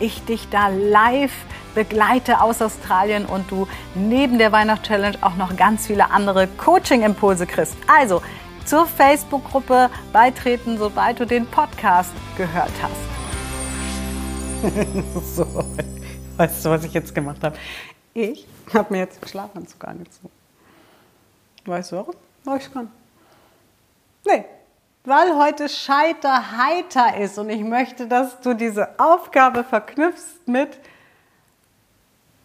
ich dich da live begleite aus Australien und du neben der Weihnachtschallenge auch noch ganz viele andere Coaching-Impulse kriegst. Also zur Facebook-Gruppe beitreten, sobald du den Podcast gehört hast. so, weißt du, was ich jetzt gemacht habe? Ich habe mir jetzt den Schlafanzug angezogen. Weißt du warum? Weil ich kann. Nee, weil heute Scheiter heiter ist und ich möchte, dass du diese Aufgabe verknüpfst mit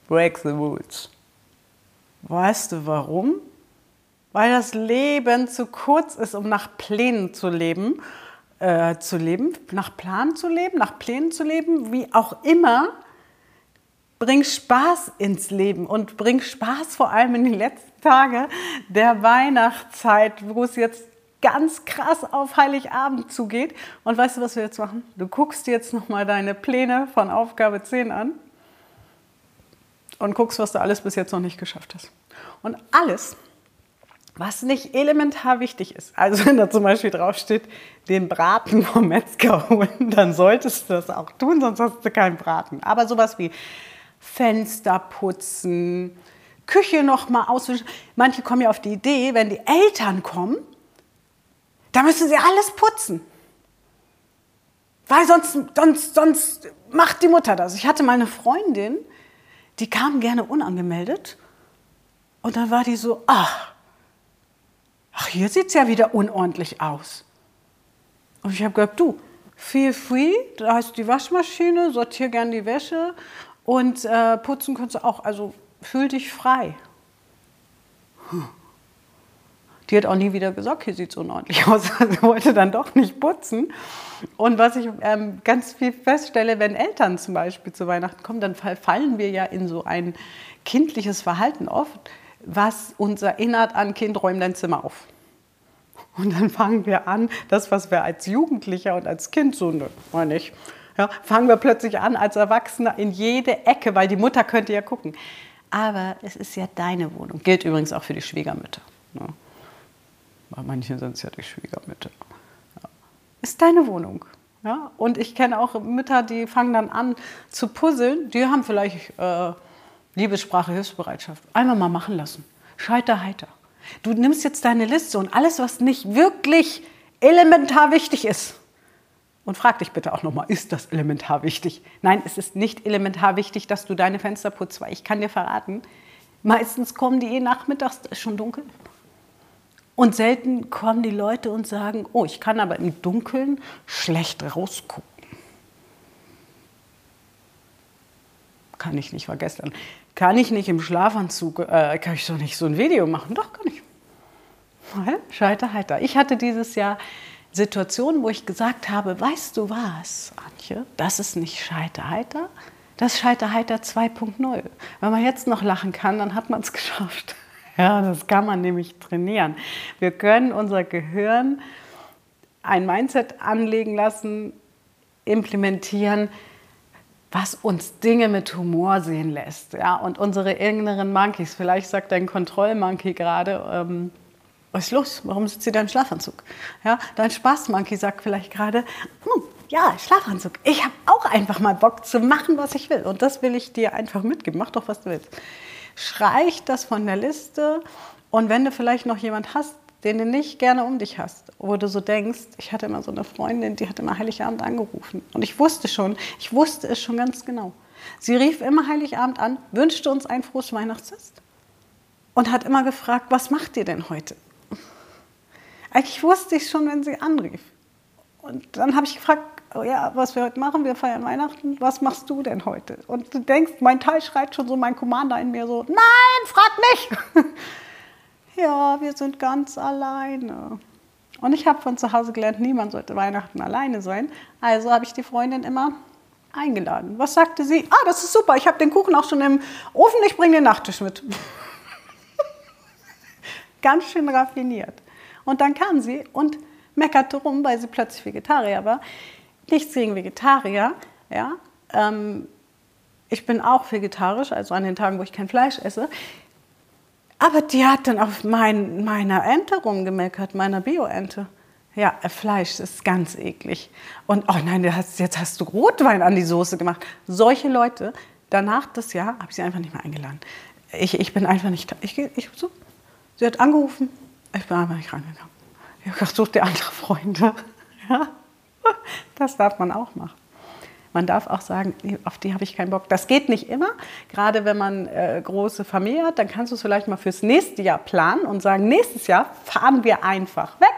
Break the Rules. Weißt du warum? Weil das Leben zu kurz ist, um nach Plänen zu leben, äh, zu leben, nach Plan zu leben, nach Plänen zu leben, wie auch immer. Bring Spaß ins Leben und bring Spaß vor allem in die letzten Tage der Weihnachtszeit, wo es jetzt ganz krass auf Heiligabend zugeht. Und weißt du, was wir jetzt machen? Du guckst jetzt nochmal deine Pläne von Aufgabe 10 an und guckst, was du alles bis jetzt noch nicht geschafft hast. Und alles, was nicht elementar wichtig ist, also wenn da zum Beispiel draufsteht, den Braten vom Metzger holen, dann solltest du das auch tun, sonst hast du keinen Braten. Aber sowas wie Fenster putzen, Küche noch mal auswischen. Manche kommen ja auf die Idee, wenn die Eltern kommen, da müssen sie alles putzen. Weil sonst, sonst, sonst macht die Mutter das. Ich hatte mal eine Freundin, die kam gerne unangemeldet. Und dann war die so, ach, ach hier sieht es ja wieder unordentlich aus. Und ich habe gesagt, du, feel free, da hast du die Waschmaschine, sortier gern die Wäsche und äh, putzen kannst du auch. Also fühl dich frei. Hm. Die hat auch nie wieder gesagt, hier sieht es unordentlich aus. Sie wollte dann doch nicht putzen. Und was ich ähm, ganz viel feststelle, wenn Eltern zum Beispiel zu Weihnachten kommen, dann fallen wir ja in so ein kindliches Verhalten oft, was uns erinnert an Kind, räum dein Zimmer auf. Und dann fangen wir an, das, was wir als Jugendlicher und als Kind so, ne, meine ich, ja, fangen wir plötzlich an als Erwachsener in jede Ecke, weil die Mutter könnte ja gucken. Aber es ist ja deine Wohnung. Gilt übrigens auch für die Schwiegermütter. Ne? Bei manchen sind es ja die Schwiegermütter. Ja. Ist deine Wohnung. Ja? Und ich kenne auch Mütter, die fangen dann an zu puzzeln. Die haben vielleicht äh, Liebessprache, Hilfsbereitschaft. Einmal mal machen lassen. Scheiter heiter. Du nimmst jetzt deine Liste und alles, was nicht wirklich elementar wichtig ist. Und frag dich bitte auch nochmal, ist das elementar wichtig? Nein, es ist nicht elementar wichtig, dass du deine Fenster putzt, weil ich kann dir verraten, meistens kommen die eh nachmittags, ist schon dunkel. Und selten kommen die Leute und sagen, oh, ich kann aber im Dunkeln schlecht rausgucken. Kann ich nicht, war gestern. Kann ich nicht im Schlafanzug, äh, kann ich doch nicht so ein Video machen? Doch, kann ich. Scheiter heiter. Ich hatte dieses Jahr Situationen, wo ich gesagt habe, weißt du was, Antje, das ist nicht Scheiter heiter, das ist Scheiter heiter 2.0. Wenn man jetzt noch lachen kann, dann hat man es geschafft. Ja, das kann man nämlich trainieren. Wir können unser Gehirn ein Mindset anlegen lassen, implementieren, was uns Dinge mit Humor sehen lässt. Ja, und unsere inneren Monkeys, vielleicht sagt dein Kontrollmonkey gerade, ähm, was ist los? Warum sitzt sie da im Schlafanzug? Ja, dein Spaßmonkey sagt vielleicht gerade, hm, ja, Schlafanzug. Ich habe auch einfach mal Bock zu machen, was ich will. Und das will ich dir einfach mitgeben. Mach doch, was du willst streich das von der Liste. Und wenn du vielleicht noch jemand hast, den du nicht gerne um dich hast, wo du so denkst, ich hatte immer so eine Freundin, die hat immer Heiligabend angerufen. Und ich wusste schon, ich wusste es schon ganz genau. Sie rief immer Heiligabend an, wünschte uns ein frohes Weihnachtsfest und hat immer gefragt, was macht ihr denn heute? Eigentlich wusste ich schon, wenn sie anrief. Und dann habe ich gefragt, ja, was wir heute machen, wir feiern Weihnachten, was machst du denn heute? Und du denkst, mein Teil schreit schon so, mein Commander in mir so, nein, frag nicht. ja, wir sind ganz alleine. Und ich habe von zu Hause gelernt, niemand sollte Weihnachten alleine sein. Also habe ich die Freundin immer eingeladen. Was sagte sie? Ah, das ist super, ich habe den Kuchen auch schon im Ofen, ich bringe den Nachtisch mit. Ganz schön raffiniert. Und dann kam sie und meckerte rum, weil sie plötzlich Vegetarier war. Nichts gegen Vegetarier, ja. Ähm, ich bin auch vegetarisch, also an den Tagen, wo ich kein Fleisch esse. Aber die hat dann auf mein, meiner Ente rumgemeckert, meiner Bio-Ente. Ja, Fleisch ist ganz eklig. Und oh nein, jetzt hast du Rotwein an die Soße gemacht. Solche Leute, danach das Jahr habe ich sie einfach nicht mehr eingeladen. Ich, ich bin einfach nicht. Ich, ich, so, sie hat angerufen, ich bin einfach nicht reingegangen. Ich habe gesagt, such dir andere Freunde. Ja, das darf man auch machen. Man darf auch sagen, auf die habe ich keinen Bock. Das geht nicht immer. Gerade wenn man äh, große Familie hat, dann kannst du es vielleicht mal fürs nächste Jahr planen und sagen, nächstes Jahr fahren wir einfach weg.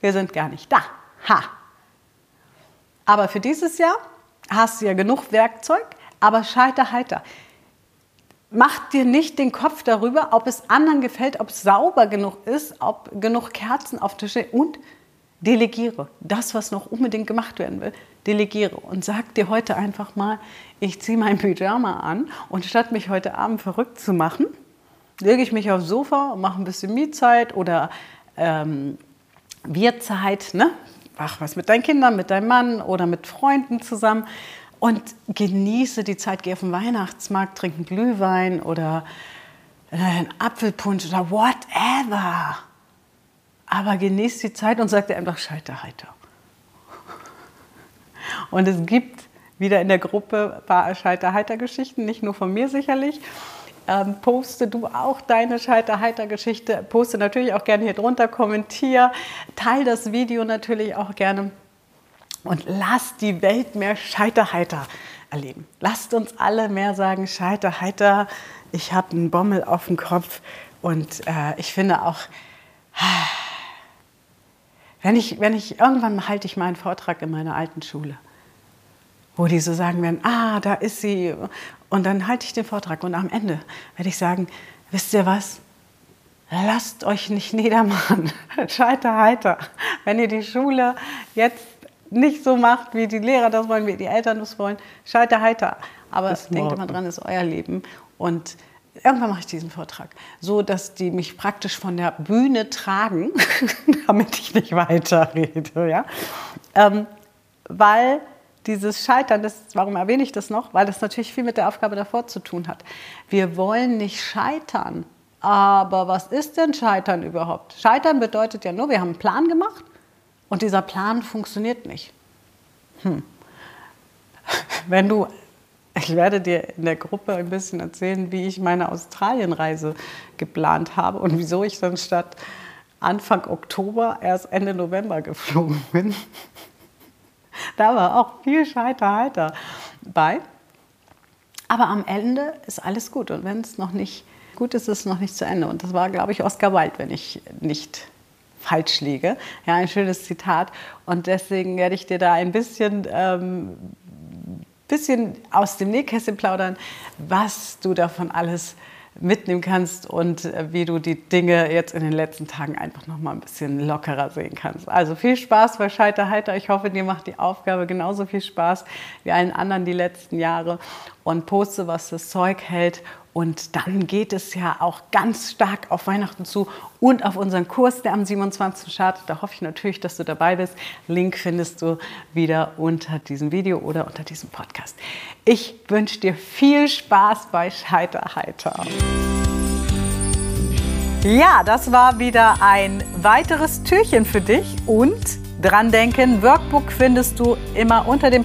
Wir sind gar nicht da. Ha. Aber für dieses Jahr hast du ja genug Werkzeug, aber scheiter heiter. Mach dir nicht den Kopf darüber, ob es anderen gefällt, ob es sauber genug ist, ob genug Kerzen auf Tische und delegiere. Das, was noch unbedingt gemacht werden will, delegiere und sag dir heute einfach mal, ich ziehe mein Pyjama an und statt mich heute Abend verrückt zu machen, lege ich mich aufs Sofa und mache ein bisschen Mietzeit oder ähm, Wirtzeit, ne? Mach was mit deinen Kindern, mit deinem Mann oder mit Freunden zusammen und genieße die Zeit. Geh auf den Weihnachtsmarkt, trinken Glühwein oder äh, einen Apfelpunsch oder whatever. Aber genieß die Zeit und sag dir einfach Scheiter heiter. Und es gibt wieder in der Gruppe ein paar Scheiter-Heiter-Geschichten, nicht nur von mir sicherlich. Ähm, poste du auch deine Scheiter-Heiter-Geschichte. Poste natürlich auch gerne hier drunter, kommentiere, teile das Video natürlich auch gerne und lass die Welt mehr Scheiter-Heiter erleben. Lasst uns alle mehr sagen, Scheiter-Heiter, ich habe einen Bommel auf dem Kopf und äh, ich finde auch, wenn ich, wenn ich, irgendwann halte ich meinen Vortrag in meiner alten Schule, wo die so sagen werden, ah, da ist sie. Und dann halte ich den Vortrag und am Ende werde ich sagen, wisst ihr was? Lasst euch nicht niedermachen. Scheiter heiter. Wenn ihr die Schule jetzt nicht so macht, wie die Lehrer das wollen, wie die Eltern das wollen, scheiter heiter. Aber denkt immer dran, ist euer Leben. Und irgendwann mache ich diesen Vortrag, so dass die mich praktisch von der Bühne tragen, damit ich nicht weiterrede, ja, ähm, weil dieses Scheitern, das, warum erwähne ich das noch? Weil das natürlich viel mit der Aufgabe davor zu tun hat. Wir wollen nicht scheitern. Aber was ist denn Scheitern überhaupt? Scheitern bedeutet ja nur, wir haben einen Plan gemacht und dieser Plan funktioniert nicht. Hm. Wenn du ich werde dir in der Gruppe ein bisschen erzählen, wie ich meine Australienreise geplant habe und wieso ich dann statt Anfang Oktober erst Ende November geflogen bin. da war auch viel Scheiter-Heiter bei. Aber am Ende ist alles gut und wenn es noch nicht gut ist, ist es noch nicht zu Ende. Und das war, glaube ich, Oscar Wilde, wenn ich nicht falsch liege. Ja, ein schönes Zitat. Und deswegen werde ich dir da ein bisschen ähm, bisschen aus dem Nähkästchen plaudern, was du davon alles mitnehmen kannst und äh, wie du die Dinge jetzt in den letzten Tagen einfach noch mal ein bisschen lockerer sehen kannst. Also viel Spaß bei Scheiterheiter. Ich hoffe, dir macht die Aufgabe genauso viel Spaß wie allen anderen die letzten Jahre und poste, was das Zeug hält und dann geht es ja auch ganz stark auf Weihnachten zu und auf unseren Kurs, der am 27. startet. Da hoffe ich natürlich, dass du dabei bist. Link findest du wieder unter diesem Video oder unter diesem Podcast. Ich wünsche dir viel Spaß bei Scheiterheiter. Ja, das war wieder ein weiteres Türchen für dich und dran denken, Workbook findest du immer unter dem